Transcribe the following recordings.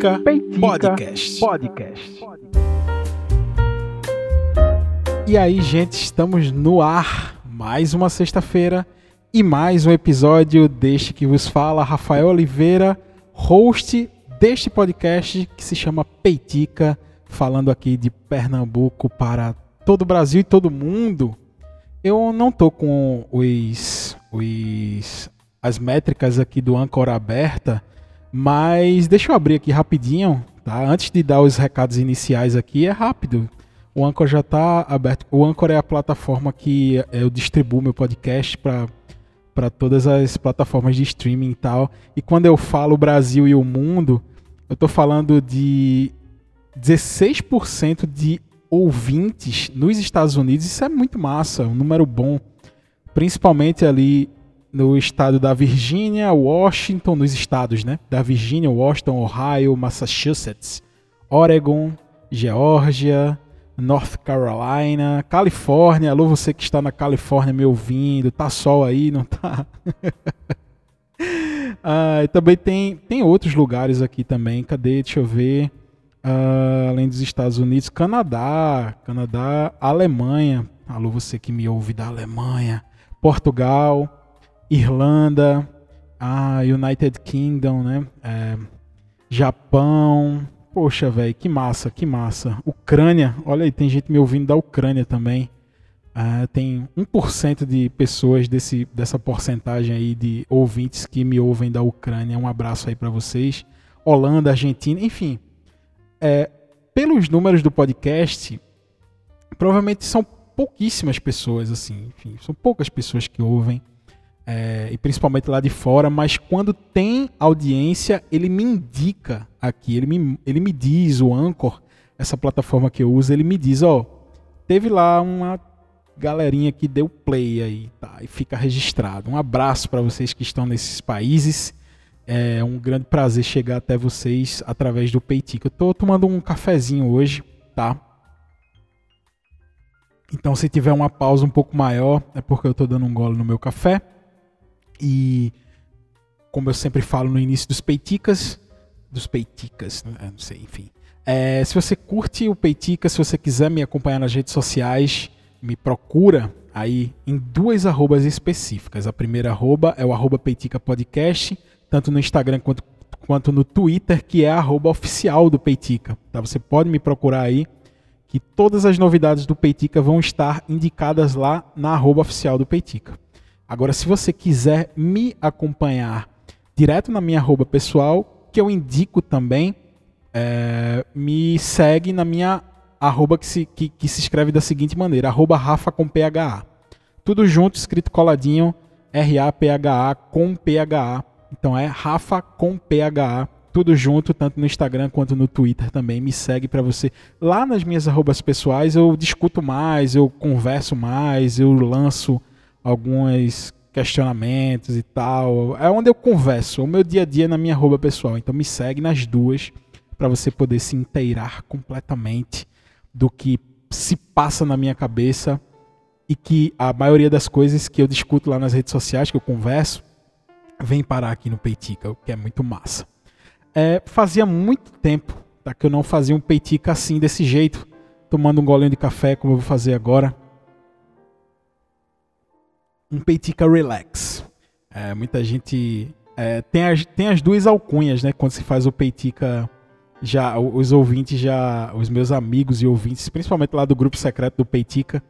Peitica, Peitica Podcast. Podcast. E aí, gente, estamos no ar. Mais uma sexta-feira e mais um episódio deste que vos fala Rafael Oliveira, host deste podcast que se chama Peitica, falando aqui de Pernambuco para todo o Brasil e todo mundo. Eu não tô com os, os as métricas aqui do Anchor aberta, mas deixa eu abrir aqui rapidinho, tá? Antes de dar os recados iniciais aqui, é rápido. O Anchor já está aberto. O Anchor é a plataforma que eu distribuo meu podcast para para todas as plataformas de streaming e tal. E quando eu falo Brasil e o mundo, eu estou falando de 16% de ouvintes nos Estados Unidos. Isso é muito massa, um número bom. Principalmente ali no estado da Virgínia, Washington, nos estados, né? Da Virgínia, Washington, Ohio, Massachusetts, Oregon, Geórgia, North Carolina, Califórnia. Alô, você que está na Califórnia me ouvindo, tá sol aí, não tá? ah, também tem, tem outros lugares aqui também. Cadê? Deixa eu ver. Uh, além dos Estados Unidos, Canadá, Canadá, Alemanha. Alô, você que me ouve da Alemanha, Portugal, Irlanda, ah, United Kingdom, né? É, Japão. Poxa, velho, que massa, que massa. Ucrânia, olha aí, tem gente me ouvindo da Ucrânia também. Ah, tem 1% de pessoas desse, dessa porcentagem aí de ouvintes que me ouvem da Ucrânia. Um abraço aí para vocês. Holanda, Argentina, enfim. É, pelos números do podcast, provavelmente são pouquíssimas pessoas, assim, enfim, são poucas pessoas que ouvem é, e principalmente lá de fora, mas quando tem audiência, ele me indica aqui, ele me, ele me diz, o Anchor, essa plataforma que eu uso, ele me diz, ó, teve lá uma galerinha que deu play aí, tá? E fica registrado. Um abraço para vocês que estão nesses países. É um grande prazer chegar até vocês através do Peitica. Eu tô tomando um cafezinho hoje, tá? Então, se tiver uma pausa um pouco maior, é porque eu tô dando um gole no meu café. E como eu sempre falo no início dos peiticas, dos peiticas, né? não sei, enfim. É, se você curte o Peitica, se você quiser me acompanhar nas redes sociais, me procura aí em duas arrobas específicas. A primeira arroba é o arroba Peitica Podcast, tanto no Instagram quanto, quanto no Twitter, que é a arroba oficial do Peitica. Tá? Você pode me procurar aí, que todas as novidades do Peitica vão estar indicadas lá na arroba oficial do Peitica. Agora, se você quiser me acompanhar direto na minha arroba pessoal, que eu indico também, é, me segue na minha arroba que se, que, que se escreve da seguinte maneira, arroba Rafa com PHA. Tudo junto, escrito coladinho, R-A-P-H-A com PHA. Então é Rafa com PHA. Tudo junto, tanto no Instagram quanto no Twitter também. Me segue para você. Lá nas minhas arrobas pessoais eu discuto mais, eu converso mais, eu lanço alguns questionamentos e tal. É onde eu converso, o meu dia a dia na minha arroba pessoal. Então me segue nas duas para você poder se inteirar completamente do que se passa na minha cabeça e que a maioria das coisas que eu discuto lá nas redes sociais, que eu converso, vem parar aqui no Peitica, o que é muito massa. É, fazia muito tempo tá, que eu não fazia um Peitica assim, desse jeito, tomando um golinho de café, como eu vou fazer agora um peitica relax. É, muita gente é, tem, as, tem as duas alcunhas, né? Quando se faz o peitica, já os ouvintes já, os meus amigos e ouvintes, principalmente lá do grupo secreto do peitica,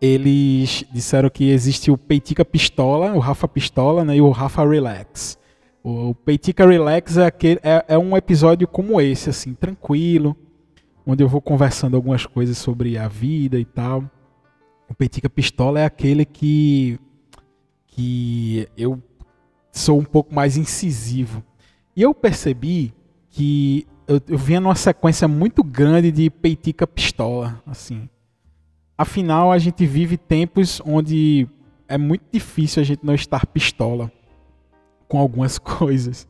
eles disseram que existe o peitica pistola, o Rafa pistola, né? E o Rafa relax. O peitica relax é, aquele, é, é um episódio como esse, assim, tranquilo, onde eu vou conversando algumas coisas sobre a vida e tal. O Peitica Pistola é aquele que que eu sou um pouco mais incisivo. E eu percebi que eu, eu vinha numa sequência muito grande de peitica pistola, assim. Afinal, a gente vive tempos onde é muito difícil a gente não estar pistola com algumas coisas.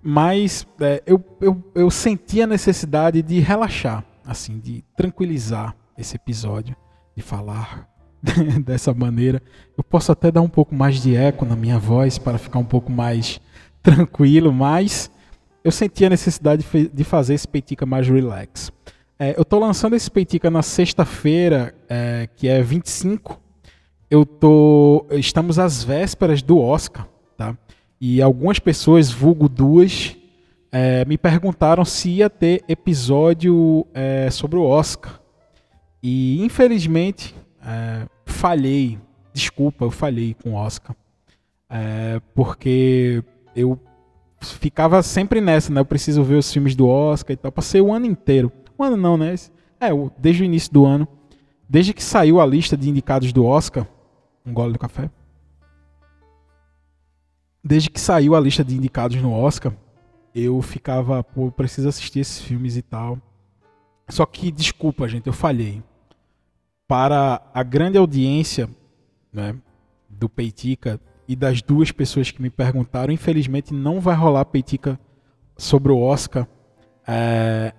Mas é, eu, eu, eu senti a necessidade de relaxar, assim, de tranquilizar esse episódio, de falar dessa maneira. Eu posso até dar um pouco mais de eco na minha voz para ficar um pouco mais tranquilo, mas eu senti a necessidade de fazer esse Peitica mais relax. É, eu tô lançando esse Peitica na sexta-feira, é, que é 25. Eu tô. Estamos às vésperas do Oscar, tá? E algumas pessoas, vulgo duas, é, me perguntaram se ia ter episódio é, sobre o Oscar. E infelizmente é, falhei. Desculpa, eu falhei com o Oscar. É, porque eu ficava sempre nessa, né? Eu preciso ver os filmes do Oscar e tal. Passei o ano inteiro. Um ano não, né? É, desde o início do ano. Desde que saiu a lista de indicados do Oscar. Um gole do café. Desde que saiu a lista de indicados no Oscar, eu ficava, pô, preciso assistir esses filmes e tal. Só que, desculpa, gente, eu falhei. Para a grande audiência né, do Peitica, e das duas pessoas que me perguntaram, infelizmente não vai rolar peitica sobre o Oscar. É,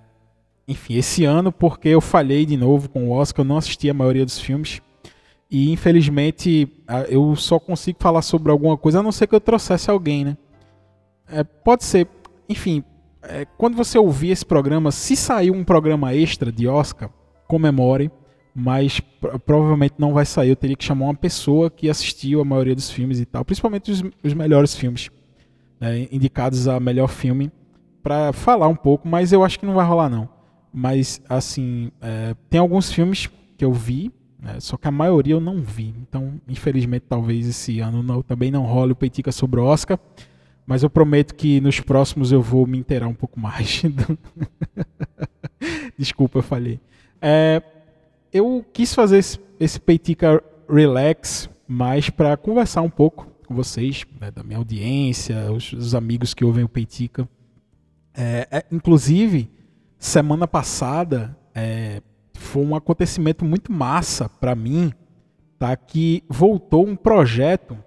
enfim, esse ano, porque eu falhei de novo com o Oscar, eu não assisti a maioria dos filmes. E infelizmente eu só consigo falar sobre alguma coisa, a não ser que eu trouxesse alguém, né? É, pode ser. Enfim, é, quando você ouvir esse programa, se sair um programa extra de Oscar, comemore mas provavelmente não vai sair. Eu teria que chamar uma pessoa que assistiu a maioria dos filmes e tal, principalmente os, os melhores filmes, né, indicados a melhor filme, para falar um pouco, mas eu acho que não vai rolar não. Mas, assim, é, tem alguns filmes que eu vi, né, só que a maioria eu não vi. Então, infelizmente, talvez esse ano não, também não role o Peitica sobre o Oscar. Mas eu prometo que nos próximos eu vou me inteirar um pouco mais. Desculpa, eu falei. É, eu quis fazer esse, esse Peitica Relax mais para conversar um pouco com vocês, né, da minha audiência, os, os, amigos que ouvem o Peitica. É, é, inclusive, semana passada é, foi um acontecimento muito massa para mim, tá? Que voltou um projeto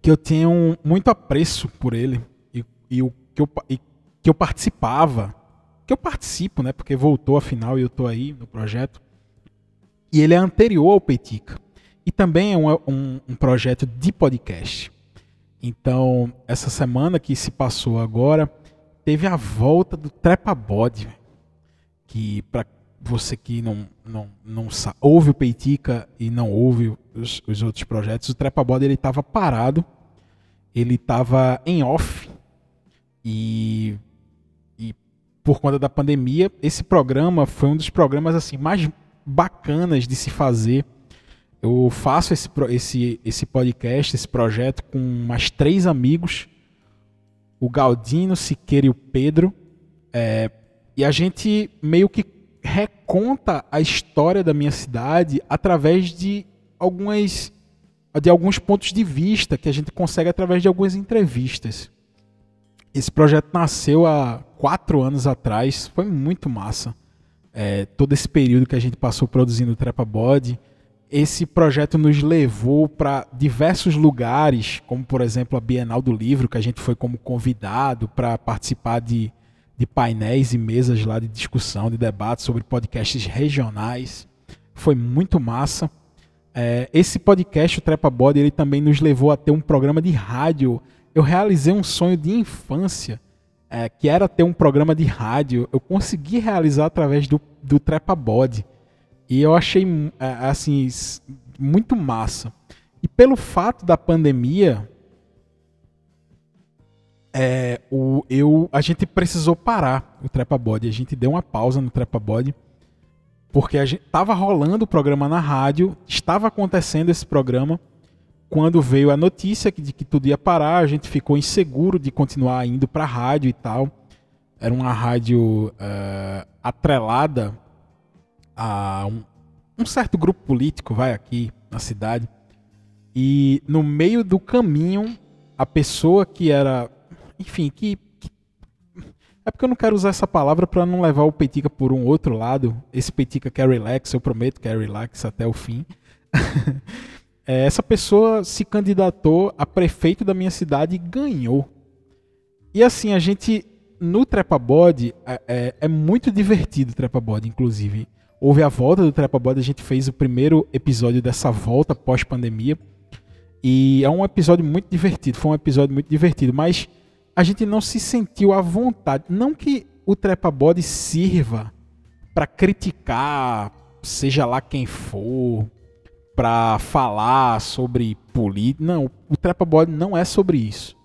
que eu tenho muito apreço por ele e, e o que eu, e, que eu participava que eu participo, né? Porque voltou afinal e eu estou aí no projeto. E ele é anterior ao Peitica. E também é um, um, um, projeto de podcast. Então, essa semana que se passou agora, teve a volta do Trepa Bode. Que, para você que não, não, não ouve o Peitica e não ouve os, os outros projetos, o Trepa Bode estava parado. Ele estava em off. E por conta da pandemia, esse programa foi um dos programas assim mais bacanas de se fazer. Eu faço esse, esse, esse podcast, esse projeto com mais três amigos, o Galdino, Siqueira e o Pedro. É, e a gente meio que reconta a história da minha cidade através de algumas de alguns pontos de vista que a gente consegue através de algumas entrevistas. Esse projeto nasceu há quatro anos atrás, foi muito massa. É, todo esse período que a gente passou produzindo o Trepa Body. Esse projeto nos levou para diversos lugares, como por exemplo a Bienal do Livro, que a gente foi como convidado para participar de, de painéis e mesas lá de discussão, de debate sobre podcasts regionais. Foi muito massa. É, esse podcast, o Trepa Body, ele também nos levou a ter um programa de rádio eu realizei um sonho de infância, é, que era ter um programa de rádio. Eu consegui realizar através do, do Trepa Body. E eu achei, é, assim, muito massa. E pelo fato da pandemia, é, o, eu, a gente precisou parar o Trepa Body. A gente deu uma pausa no Trepa Body. Porque a gente tava rolando o programa na rádio, estava acontecendo esse programa quando veio a notícia de que tudo ia parar, a gente ficou inseguro de continuar indo para a rádio e tal. Era uma rádio uh, atrelada a um, um, certo grupo político, vai aqui na cidade. E no meio do caminho, a pessoa que era, enfim, que, é porque eu não quero usar essa palavra para não levar o Petica por um outro lado. Esse Petica quer relax, eu prometo que é relax até o fim. É, essa pessoa se candidatou a prefeito da minha cidade e ganhou. E assim, a gente, no Trepa Bode, é, é, é muito divertido o Trepa Bode, inclusive. Houve a volta do Trepa Bode, a gente fez o primeiro episódio dessa volta pós-pandemia. E é um episódio muito divertido, foi um episódio muito divertido, mas a gente não se sentiu à vontade. Não que o trepa-bode sirva para criticar, seja lá quem for, para falar sobre política. Não, o trepa-bode não é sobre isso.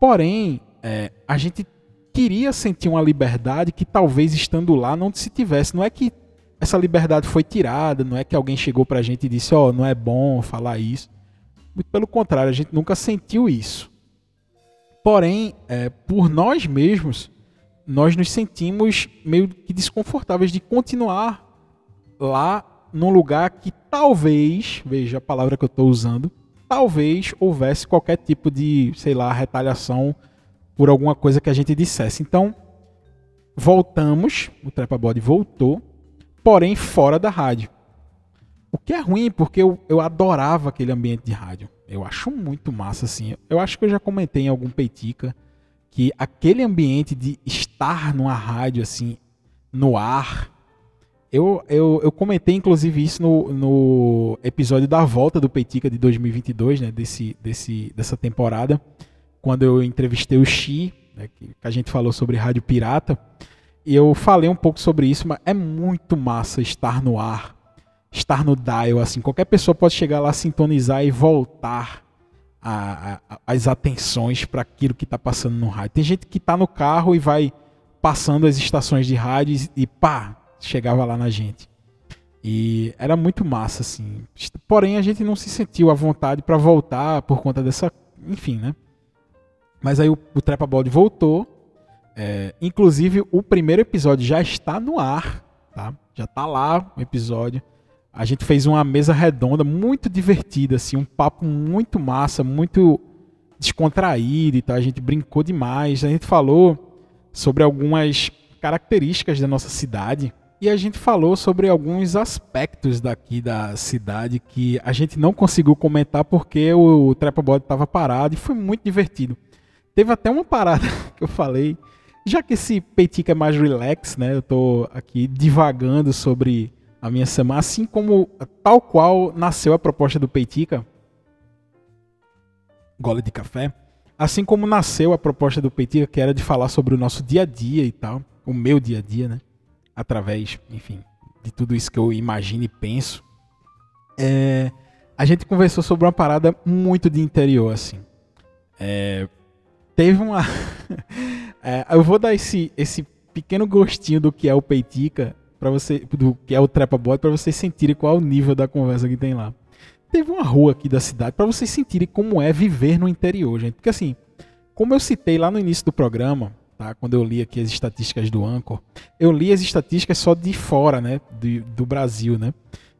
Porém, é, a gente queria sentir uma liberdade que talvez estando lá não se tivesse. Não é que essa liberdade foi tirada, não é que alguém chegou pra gente e disse, ó, oh, não é bom falar isso. Muito pelo contrário, a gente nunca sentiu isso. Porém, é, por nós mesmos, nós nos sentimos meio que desconfortáveis de continuar lá num lugar que talvez, veja a palavra que eu estou usando, talvez houvesse qualquer tipo de, sei lá, retaliação por alguma coisa que a gente dissesse. Então, voltamos, o Trepa Body voltou, porém fora da rádio. O que é ruim, porque eu, eu adorava aquele ambiente de rádio. Eu acho muito massa, assim. Eu acho que eu já comentei em algum Peitica que aquele ambiente de estar numa rádio, assim, no ar. Eu, eu, eu comentei, inclusive, isso no, no episódio da volta do Peitica de 2022, né? Desse, desse, dessa temporada. Quando eu entrevistei o Xi, né, que, a gente falou sobre rádio pirata. E eu falei um pouco sobre isso, mas é muito massa estar no ar estar no dial, assim, qualquer pessoa pode chegar lá, sintonizar e voltar a, a, as atenções para aquilo que está passando no rádio. Tem gente que está no carro e vai passando as estações de rádio e pá, chegava lá na gente. E era muito massa, assim. Porém, a gente não se sentiu à vontade para voltar por conta dessa. Enfim, né? Mas aí o, o Trepa Ball voltou. É, inclusive, o primeiro episódio já está no ar, tá? Já está lá o episódio. A gente fez uma mesa redonda muito divertida, assim, um papo muito massa, muito descontraído e tal. A gente brincou demais. A gente falou sobre algumas características da nossa cidade e a gente falou sobre alguns aspectos daqui da cidade que a gente não conseguiu comentar porque o Trepa Body estava parado e foi muito divertido. Teve até uma parada que eu falei, já que esse peitica é mais relax, né? Eu tô aqui divagando sobre a minha semana, assim como tal qual nasceu a proposta do Peitica, gole de café, assim como nasceu a proposta do Peitica, que era de falar sobre o nosso dia a dia e tal, o meu dia a dia, né? Através, enfim, de tudo isso que eu imagino e penso. É, a gente conversou sobre uma parada muito de interior, assim. É, teve uma. é, eu vou dar esse, esse pequeno gostinho do que é o Peitica para você, do que é o Trepa Bot, para vocês sentirem qual é o nível da conversa que tem lá. Teve uma rua aqui da cidade para vocês sentirem como é viver no interior, gente. Porque assim, como eu citei lá no início do programa, tá? Quando eu li aqui as estatísticas do Anchor, eu li as estatísticas só de fora, né, do, do Brasil, né?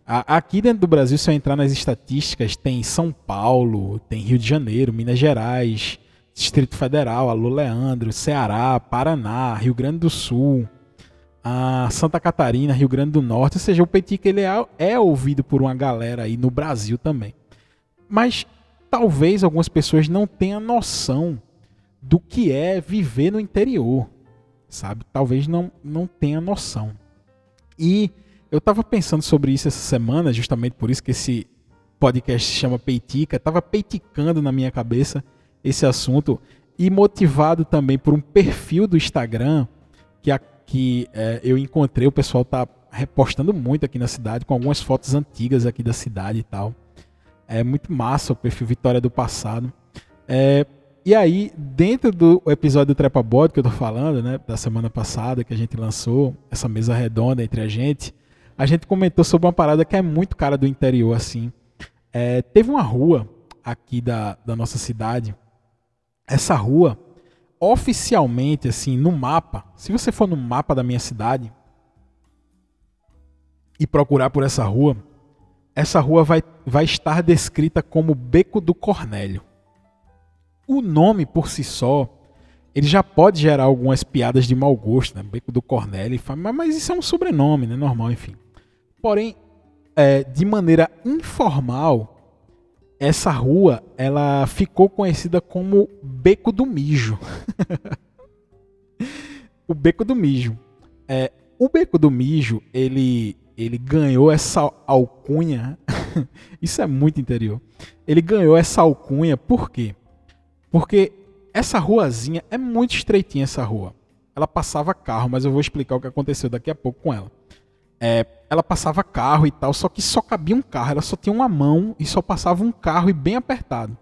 Aqui dentro do Brasil, se eu entrar nas estatísticas, tem São Paulo, tem Rio de Janeiro, Minas Gerais, Distrito Federal, Alô Leandro, Ceará, Paraná, Rio Grande do Sul, a Santa Catarina, Rio Grande do Norte, ou seja, o Petica ele é, é ouvido por uma galera aí no Brasil também. Mas talvez algumas pessoas não tenham noção do que é viver no interior, sabe? Talvez não, não tenha noção. E eu estava pensando sobre isso essa semana, justamente por isso que esse podcast se chama Peitica, estava peiticando na minha cabeça esse assunto e motivado também por um perfil do Instagram que a que é, eu encontrei, o pessoal tá repostando muito aqui na cidade, com algumas fotos antigas aqui da cidade e tal. É muito massa o perfil Vitória do Passado. É, e aí, dentro do episódio do Trepa Bode que eu tô falando, né, da semana passada, que a gente lançou, essa mesa redonda entre a gente, a gente comentou sobre uma parada que é muito cara do interior, assim. É, teve uma rua aqui da, da nossa cidade. Essa rua, oficialmente, assim, no mapa, se você for no mapa da minha cidade e procurar por essa rua, essa rua vai, vai estar descrita como Beco do Cornélio. O nome por si só, ele já pode gerar algumas piadas de mau gosto, né? Beco do Cornélio, mas isso é um sobrenome, né? Normal, enfim. Porém, é, de maneira informal, essa rua ela ficou conhecida como Beco do Mijo. o Beco do Mijo. É, o Beco do Mijo ele ele ganhou essa alcunha. Isso é muito interior. Ele ganhou essa alcunha por quê? Porque essa ruazinha é muito estreitinha essa rua. Ela passava carro, mas eu vou explicar o que aconteceu daqui a pouco com ela. É, ela passava carro e tal, só que só cabia um carro, ela só tinha uma mão e só passava um carro e bem apertado.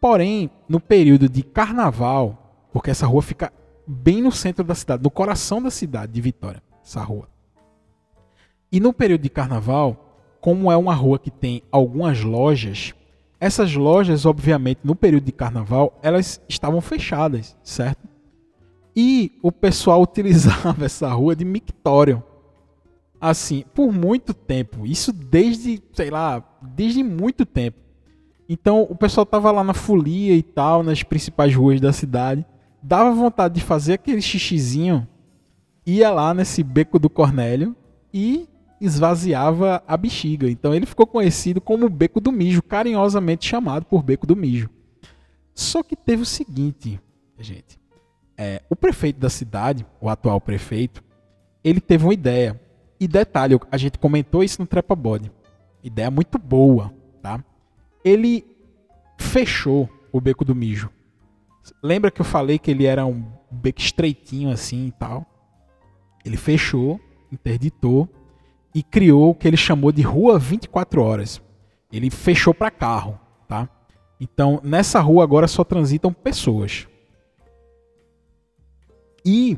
Porém, no período de carnaval, porque essa rua fica bem no centro da cidade, no coração da cidade de Vitória, essa rua. E no período de carnaval, como é uma rua que tem algumas lojas, essas lojas, obviamente, no período de carnaval, elas estavam fechadas, certo? E o pessoal utilizava essa rua de mictório. Assim, por muito tempo. Isso desde, sei lá, desde muito tempo. Então o pessoal tava lá na folia e tal, nas principais ruas da cidade. Dava vontade de fazer aquele xixizinho. Ia lá nesse beco do Cornélio e esvaziava a bexiga. Então ele ficou conhecido como Beco do Mijo, carinhosamente chamado por Beco do Mijo. Só que teve o seguinte, gente. É, o prefeito da cidade, o atual prefeito, ele teve uma ideia. E detalhe, a gente comentou isso no Trepa Body. Ideia muito boa, tá? Ele fechou o Beco do Mijo. Lembra que eu falei que ele era um beco estreitinho assim e tal? Ele fechou, interditou e criou o que ele chamou de Rua 24 Horas. Ele fechou para carro, tá? Então, nessa rua agora só transitam pessoas. E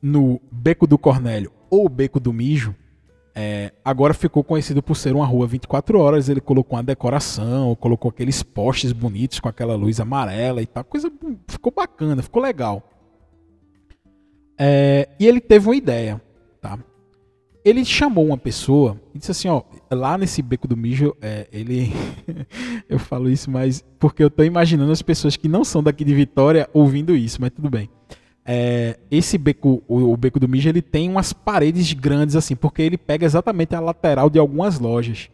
no Beco do Cornélio ou Beco do Mijo, é, agora ficou conhecido por ser uma rua 24 horas. Ele colocou uma decoração, colocou aqueles postes bonitos com aquela luz amarela e tal. Coisa ficou bacana, ficou legal. É, e ele teve uma ideia, tá? Ele chamou uma pessoa e disse assim, ó, lá nesse beco do mijo, é, ele, eu falo isso, mas porque eu tô imaginando as pessoas que não são daqui de Vitória ouvindo isso, mas tudo bem. É, esse beco, o, o, beco do mijo, ele tem umas paredes grandes assim, porque ele pega exatamente a lateral de algumas lojas.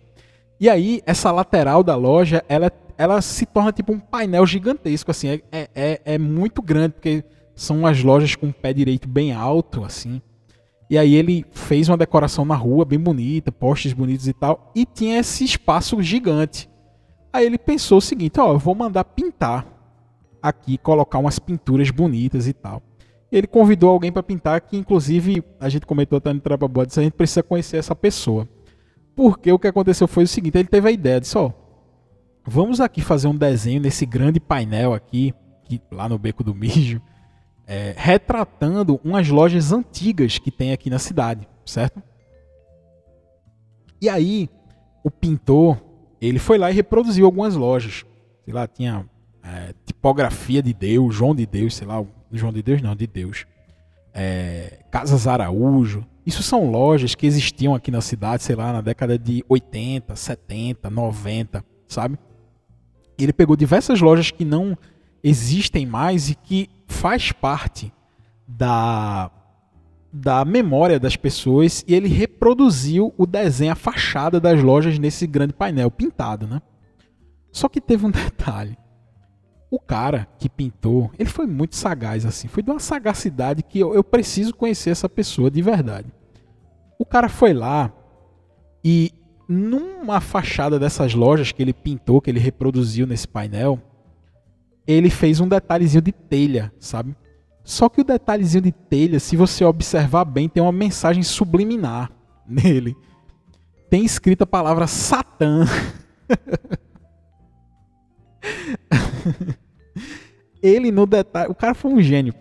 E aí essa lateral da loja, ela, ela se torna tipo um painel gigantesco assim, é, é, é, é muito grande porque são as lojas com o pé direito bem alto assim. E aí ele fez uma decoração na rua bem bonita, postes bonitos e tal, e tinha esse espaço gigante. Aí ele pensou o seguinte, ó, eu vou mandar pintar aqui, colocar umas pinturas bonitas e tal. Ele convidou alguém para pintar, que inclusive a gente comentou até no Trapa Bodes, a gente precisa conhecer essa pessoa. Porque o que aconteceu foi o seguinte, ele teve a ideia, disse, ó, vamos aqui fazer um desenho nesse grande painel aqui, lá no Beco do Mijo, é, retratando umas lojas antigas que tem aqui na cidade, certo? E aí, o pintor, ele foi lá e reproduziu algumas lojas. Sei lá, tinha é, tipografia de Deus, João de Deus, sei lá, João de Deus não, de Deus. É, Casas Araújo. Isso são lojas que existiam aqui na cidade, sei lá, na década de 80, 70, 90, sabe? Ele pegou diversas lojas que não existem mais e que faz parte da, da memória das pessoas e ele reproduziu o desenho, a fachada das lojas nesse grande painel pintado, né? Só que teve um detalhe. O cara que pintou, ele foi muito sagaz assim, foi de uma sagacidade que eu, eu preciso conhecer essa pessoa de verdade. O cara foi lá e numa fachada dessas lojas que ele pintou, que ele reproduziu nesse painel, ele fez um detalhezinho de telha, sabe? Só que o detalhezinho de telha, se você observar bem, tem uma mensagem subliminar nele. Tem escrita a palavra Satã. ele no detalhe, o cara foi um gênio.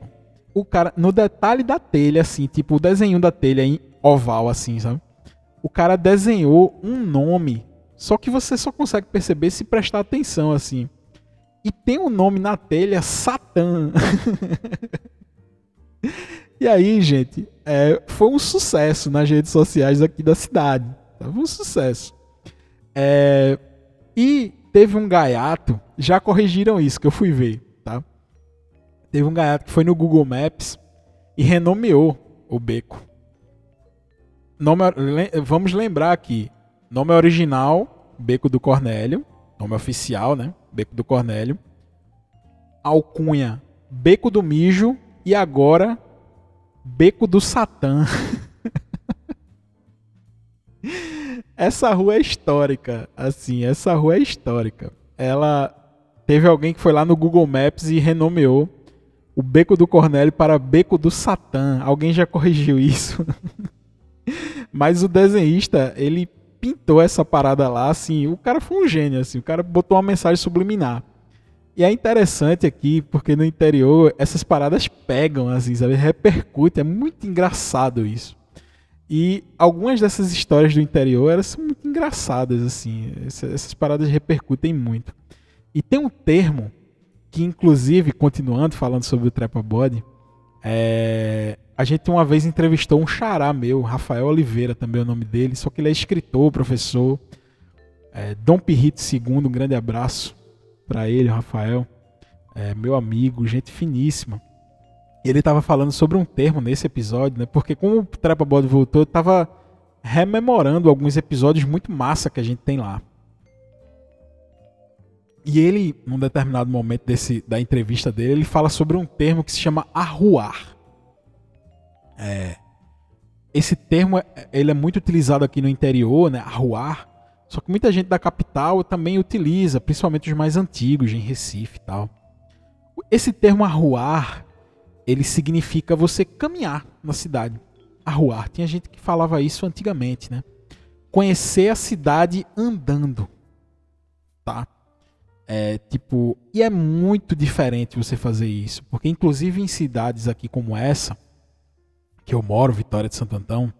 O cara no detalhe da telha assim, tipo o desenho da telha em oval assim, sabe? O cara desenhou um nome, só que você só consegue perceber se prestar atenção assim e tem um nome na telha, Satã. e aí, gente, é, foi um sucesso nas redes sociais aqui da cidade. Foi um sucesso. É, e teve um gaiato, já corrigiram isso que eu fui ver, tá? Teve um gaiato que foi no Google Maps e renomeou o beco. Nome, vamos lembrar aqui, nome original, Beco do Cornélio, nome oficial, né? Beco do Cornélio. Alcunha, Beco do Mijo e agora Beco do Satã. essa rua é histórica, assim, essa rua é histórica. Ela teve alguém que foi lá no Google Maps e renomeou o Beco do Cornélio para Beco do Satã. Alguém já corrigiu isso? Mas o desenhista, ele pintou essa parada lá, assim, o cara foi um gênio, assim, o cara botou uma mensagem subliminar. E é interessante aqui, porque no interior essas paradas pegam, assim, sabe? Repercute, é muito engraçado isso. E algumas dessas histórias do interior, elas são muito engraçadas, assim. Essas paradas repercutem muito. E tem um termo que, inclusive, continuando falando sobre o Trepa Body, é... a gente uma vez entrevistou um xará meu, Rafael Oliveira, também é o nome dele, só que ele é escritor, professor. É... Dom Pirrito II, um grande abraço para ele, Rafael. É, meu amigo, gente finíssima. Ele estava falando sobre um termo nesse episódio, né? Porque como o Trepa Body voltou, eu tava rememorando alguns episódios muito massa que a gente tem lá. E ele, num determinado momento desse, da entrevista dele, ele fala sobre um termo que se chama arruar. É, esse termo ele é muito utilizado aqui no interior, né? Arruar. Só que muita gente da capital também utiliza, principalmente os mais antigos, em Recife e tal. Esse termo arruar, ele significa você caminhar na cidade. Arruar. Tinha gente que falava isso antigamente, né? Conhecer a cidade andando. Tá? É, tipo, e é muito diferente você fazer isso, porque inclusive em cidades aqui como essa, que eu moro, Vitória de Santo Antão,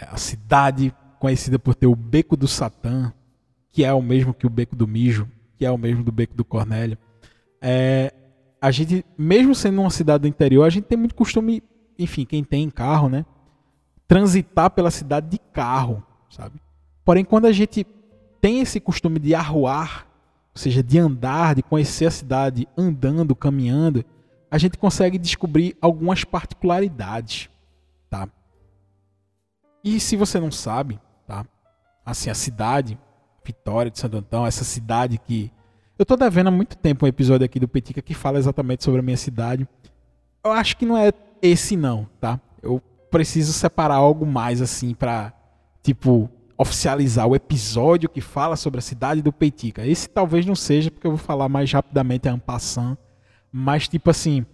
é a cidade conhecida por ter o Beco do Satã, que é o mesmo que o Beco do Mijo, que é o mesmo do Beco do Cornélio. É, a gente, mesmo sendo uma cidade do interior, a gente tem muito costume, enfim, quem tem carro, né, transitar pela cidade de carro, sabe? Porém, quando a gente tem esse costume de arruar ou seja, de andar, de conhecer a cidade andando, caminhando, a gente consegue descobrir algumas particularidades, tá? E se você não sabe, tá? Assim, a cidade, Vitória de Santo Antão, essa cidade que eu tô devendo há muito tempo um episódio aqui do Petica que fala exatamente sobre a minha cidade. Eu acho que não é esse não, tá? Eu preciso separar algo mais assim para tipo oficializar o episódio que fala sobre a cidade do Peitica. Esse talvez não seja, porque eu vou falar mais rapidamente a Ampassan, mas tipo assim,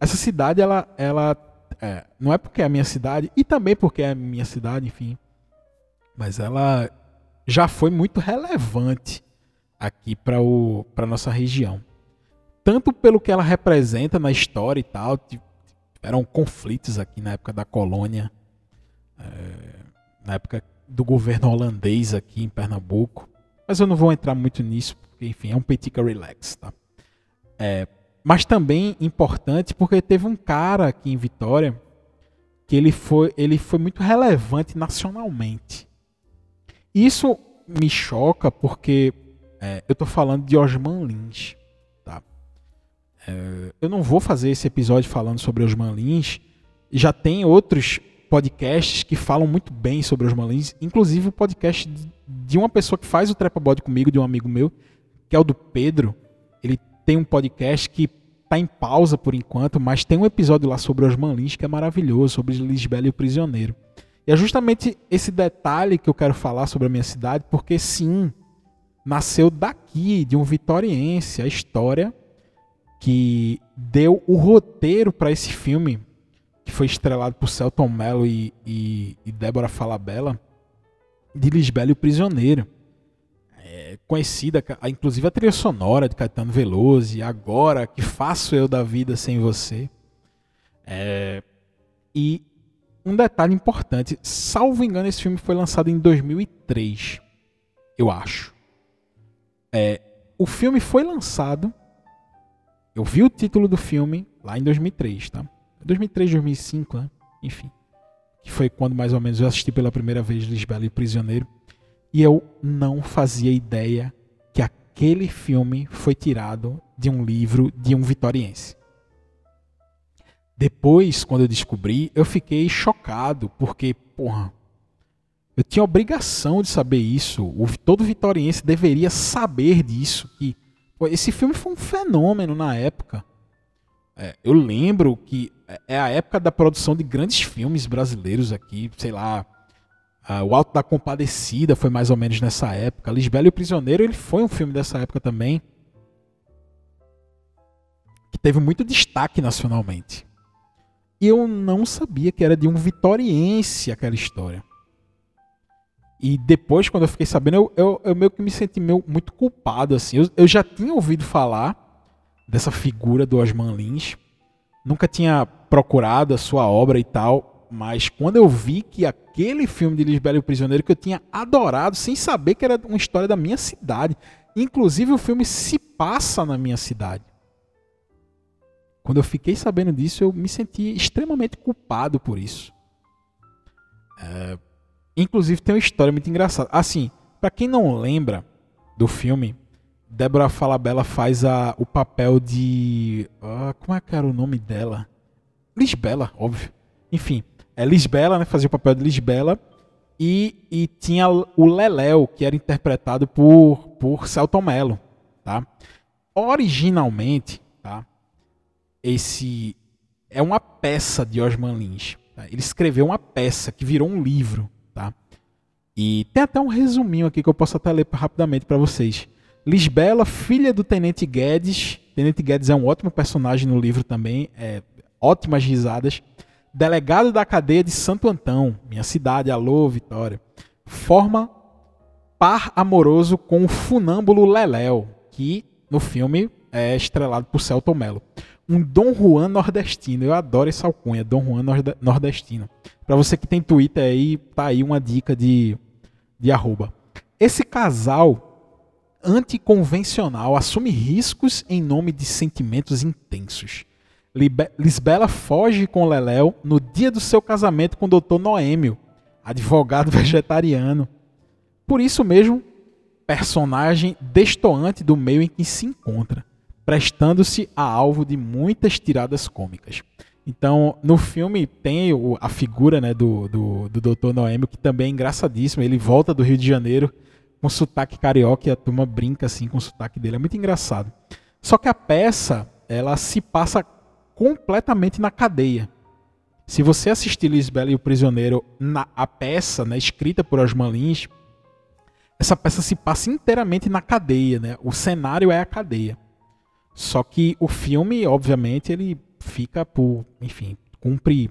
essa cidade ela, ela é, não é porque é a minha cidade, e também porque é a minha cidade, enfim, mas ela já foi muito relevante aqui para nossa região. Tanto pelo que ela representa na história e tal, eram conflitos aqui na época da colônia, é, na época do governo holandês aqui em Pernambuco. Mas eu não vou entrar muito nisso, porque, enfim, é um petica relax, tá? É, mas também importante porque teve um cara aqui em Vitória que ele foi, ele foi muito relevante nacionalmente. Isso me choca porque é, eu estou falando de Osman Lins. Tá? É, eu não vou fazer esse episódio falando sobre Osman Lins. Já tem outros podcasts que falam muito bem sobre os Lins, inclusive o podcast de uma pessoa que faz o Trepa Body comigo, de um amigo meu, que é o do Pedro. Ele tem um podcast que tá em pausa por enquanto, mas tem um episódio lá sobre os Lins que é maravilhoso, sobre Lisbela e o Prisioneiro. E é justamente esse detalhe que eu quero falar sobre a minha cidade, porque sim, nasceu daqui, de um vitoriense, a história que deu o roteiro para esse filme que foi estrelado por Celton Mello e, e, e Débora Falabella, de Lisbela e o Prisioneiro. É, conhecida, inclusive a trilha sonora de Caetano Veloso, e Agora, Que Faço Eu da Vida Sem Você. É, e um detalhe importante, salvo engano, esse filme foi lançado em 2003, eu acho. É, o filme foi lançado, eu vi o título do filme lá em 2003, tá? 2003, 2005, né? Enfim. Que foi quando mais ou menos eu assisti pela primeira vez Lisbela e Prisioneiro. E eu não fazia ideia que aquele filme foi tirado de um livro de um vitoriense. Depois, quando eu descobri, eu fiquei chocado, porque, porra, eu tinha obrigação de saber isso. Todo vitoriense deveria saber disso. Que pô, esse filme foi um fenômeno na época. É, eu lembro que é a época da produção de grandes filmes brasileiros aqui, sei lá. o Alto da Compadecida foi mais ou menos nessa época. Lisbela e o Prisioneiro ele foi um filme dessa época também. teve muito destaque nacionalmente. E eu não sabia que era de um vitoriense aquela história. E depois, quando eu fiquei sabendo, eu, eu, eu meio que me senti meio, muito culpado. assim. Eu, eu, já tinha ouvido falar dessa figura do Osman Lins. Nunca tinha procurado a sua obra e tal. Mas quando eu vi que aquele filme de Lisbela e o Prisioneiro, que eu tinha adorado, sem saber que era uma história da minha cidade. Inclusive, o filme se passa na minha cidade. Quando eu fiquei sabendo disso, eu me senti extremamente culpado por isso. É, inclusive, tem uma história muito engraçada. Assim, para quem não lembra do filme, Débora Falabella faz a, o papel de. Uh, como é que era o nome dela? Lisbela, óbvio. Enfim, é Lisbela, né? Fazia o papel de Lisbela. E, e tinha o Leléo, que era interpretado por, por Celton Mello. Tá? Originalmente, tá? esse é uma peça de Osman Lins. Tá? Ele escreveu uma peça que virou um livro, tá? E tem até um resuminho aqui que eu posso até ler rapidamente para vocês. Lisbela, filha do Tenente Guedes. Tenente Guedes é um ótimo personagem no livro também, é, ótimas risadas. Delegado da cadeia de Santo Antão, minha cidade, alô, Vitória. Forma par amoroso com o funâmbulo Leléo, que no filme é estrelado por Celton Mello um Dom Juan nordestino. Eu adoro essa alcunha, Dom Juan nordestino. Para você que tem Twitter aí, tá aí uma dica de, de arroba. Esse casal anticonvencional assume riscos em nome de sentimentos intensos. Lisbela foge com Leléo no dia do seu casamento com o Dr. Noêmio, advogado vegetariano. Por isso mesmo, personagem destoante do meio em que se encontra prestando-se a alvo de muitas tiradas cômicas. Então, no filme tem a figura né, do, do, do Dr. Noêmio, que também é engraçadíssimo. Ele volta do Rio de Janeiro com sotaque carioca e a turma brinca assim com o sotaque dele. É muito engraçado. Só que a peça, ela se passa completamente na cadeia. Se você assistir Lisbela e o Prisioneiro, na, a peça, né, escrita por Osman Lins, essa peça se passa inteiramente na cadeia. Né? O cenário é a cadeia. Só que o filme, obviamente, ele fica por, enfim, cumpre.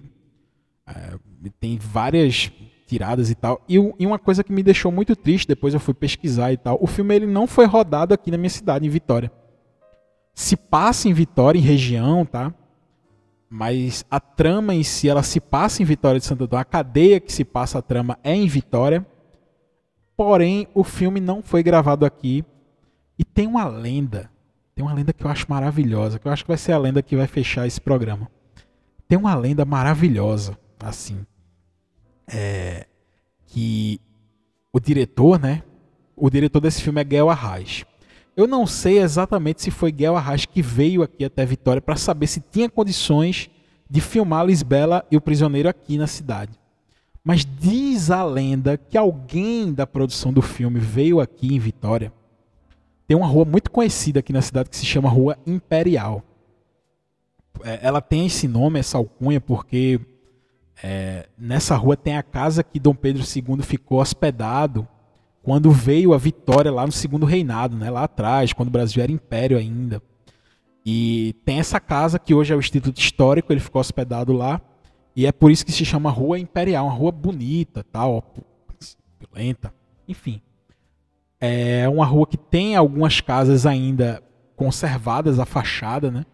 É, tem várias tiradas e tal. E, e, uma coisa que me deixou muito triste, depois eu fui pesquisar e tal, o filme ele não foi rodado aqui na minha cidade, em Vitória. Se passa em Vitória, em região, tá? Mas a trama em si, ela se passa em Vitória de Santo Antônio. A cadeia que se passa a trama é em Vitória. Porém, o filme não foi gravado aqui. E tem uma lenda tem uma lenda que eu acho maravilhosa, que eu acho que vai ser a lenda que vai fechar esse programa. Tem uma lenda maravilhosa, assim, é, que o diretor, né? O diretor desse filme é Guel Arraes. Eu não sei exatamente se foi Guel Arraes que veio aqui até Vitória para saber se tinha condições de filmar Lisbela e o Prisioneiro aqui na cidade. Mas diz a lenda que alguém da produção do filme veio aqui em Vitória tem uma rua muito conhecida aqui na cidade que se chama Rua Imperial. É, ela tem esse nome, essa alcunha, porque é, nessa rua tem a casa que Dom Pedro II ficou hospedado quando veio a vitória lá no segundo reinado, né, lá atrás, quando o Brasil era império ainda. E tem essa casa que hoje é o Instituto Histórico, ele ficou hospedado lá. E é por isso que se chama Rua Imperial, uma rua bonita, tal, violenta, enfim. É uma rua que tem algumas casas ainda conservadas, a fachada, né?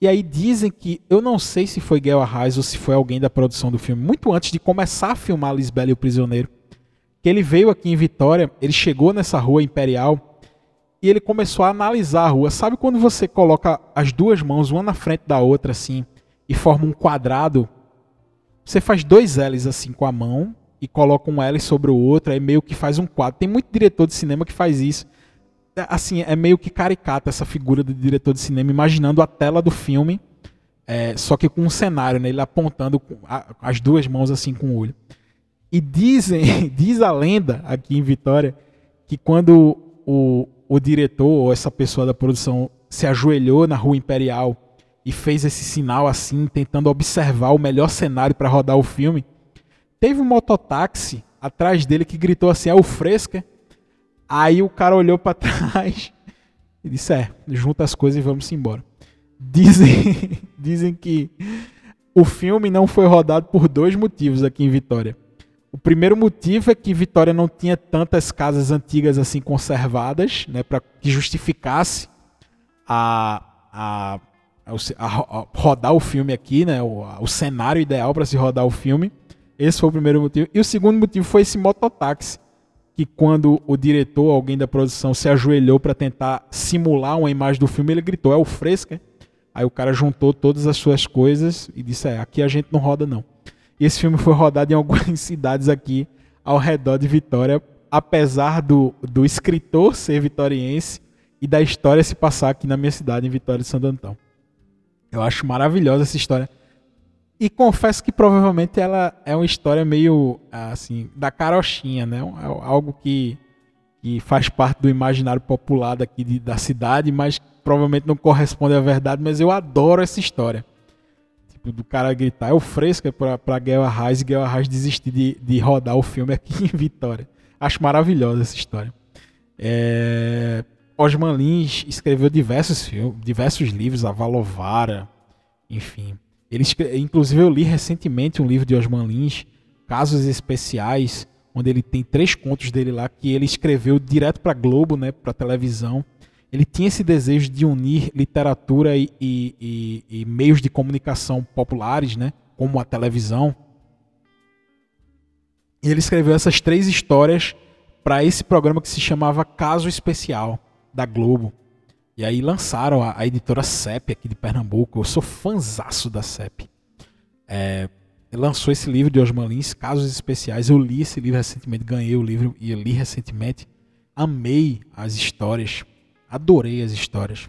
E aí dizem que, eu não sei se foi Gail Arraes ou se foi alguém da produção do filme, muito antes de começar a filmar Lisbela e o Prisioneiro, que ele veio aqui em Vitória, ele chegou nessa rua Imperial e ele começou a analisar a rua. Sabe quando você coloca as duas mãos uma na frente da outra assim e forma um quadrado? Você faz dois L's assim com a mão e coloca um L sobre o outro, aí meio que faz um quadro. Tem muito diretor de cinema que faz isso. É, assim, é meio que caricata essa figura do diretor de cinema, imaginando a tela do filme, é, só que com um cenário, né, ele apontando as duas mãos assim com o olho. E dizem, diz a lenda aqui em Vitória, que quando o, o diretor ou essa pessoa da produção se ajoelhou na Rua Imperial e fez esse sinal assim, tentando observar o melhor cenário para rodar o filme, Teve um mototáxi atrás dele que gritou assim: é o Fresca. Aí o cara olhou para trás e disse: é, junta as coisas e vamos embora. Dizem, dizem que o filme não foi rodado por dois motivos aqui em Vitória. O primeiro motivo é que Vitória não tinha tantas casas antigas assim conservadas, né, para que justificasse a, a, a, a, rodar o filme aqui, né, o, o cenário ideal para se rodar o filme. Esse foi o primeiro motivo. E o segundo motivo foi esse mototáxi, que quando o diretor, alguém da produção, se ajoelhou para tentar simular uma imagem do filme, ele gritou: "É o Fresca?" Aí o cara juntou todas as suas coisas e disse: "É, aqui a gente não roda não." E esse filme foi rodado em algumas cidades aqui ao redor de Vitória, apesar do, do escritor ser vitoriense e da história se passar aqui na minha cidade, em Vitória de Santo Antão. Eu acho maravilhosa essa história. E confesso que provavelmente ela é uma história meio assim, da carochinha, né? É algo que, que faz parte do imaginário popular daqui de, da cidade, mas provavelmente não corresponde à verdade, mas eu adoro essa história tipo, do cara gritar, é o Fresca pra, pra Guel Arraes e Guel Arraes desistir de, de rodar o filme aqui em Vitória. Acho maravilhosa essa história. É... Osman Lins escreveu diversos filmes, diversos livros, a Valovara, enfim. Ele inclusive eu li recentemente um livro de Osman Lins, Casos Especiais, onde ele tem três contos dele lá que ele escreveu direto para Globo, né, para televisão ele tinha esse desejo de unir literatura e, e, e, e meios de comunicação populares, né, como a televisão. E ele escreveu essas três histórias para esse programa que se chamava Caso Especial da Globo. E aí lançaram a, a editora CEP aqui de Pernambuco. Eu sou fanzaço da CEP. É, lançou esse livro de Osman Lins, Casos Especiais. Eu li esse livro recentemente, ganhei o livro e li recentemente. Amei as histórias adorei as histórias.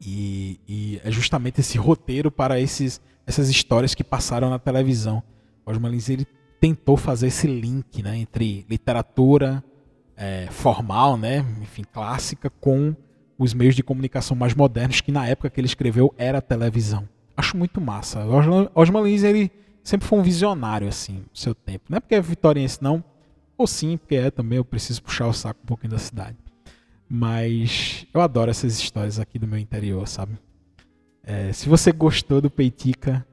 E, e, é justamente esse roteiro para esses, essas histórias que passaram na televisão. Osman Lins ele tentou fazer esse link né, entre literatura é, formal, né, enfim, clássica, com os meios de comunicação mais modernos, que na época que ele escreveu era a televisão. Acho muito massa. Osman Lins ele sempre foi um visionário assim, no seu tempo. Não é porque é vitoriense não, ou sim, porque é também, eu preciso puxar o saco um pouquinho da cidade. Mas eu adoro essas histórias aqui do meu interior, sabe? É, se você gostou do Peitica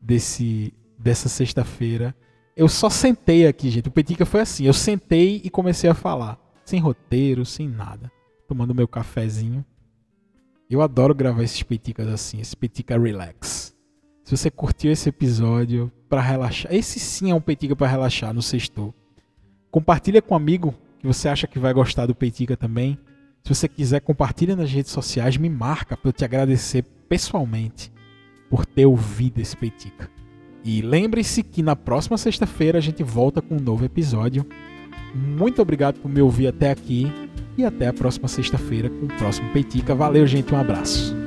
desse, dessa sexta-feira, eu só sentei aqui, gente. O Peitica foi assim: eu sentei e comecei a falar, sem roteiro, sem nada, tomando meu cafezinho. Eu adoro gravar esses peiticas assim, esse peitica relax. Se você curtiu esse episódio para relaxar, esse sim é um peitica para relaxar no sexto. Compartilha com um amigo que você acha que vai gostar do Peitica também. Se você quiser, compartilha nas redes sociais, me marca para eu te agradecer pessoalmente por ter ouvido esse Peitica. E lembre-se que na próxima sexta-feira a gente volta com um novo episódio. Muito obrigado por me ouvir até aqui e até a próxima sexta-feira com o próximo Peitica. Valeu, gente, um abraço.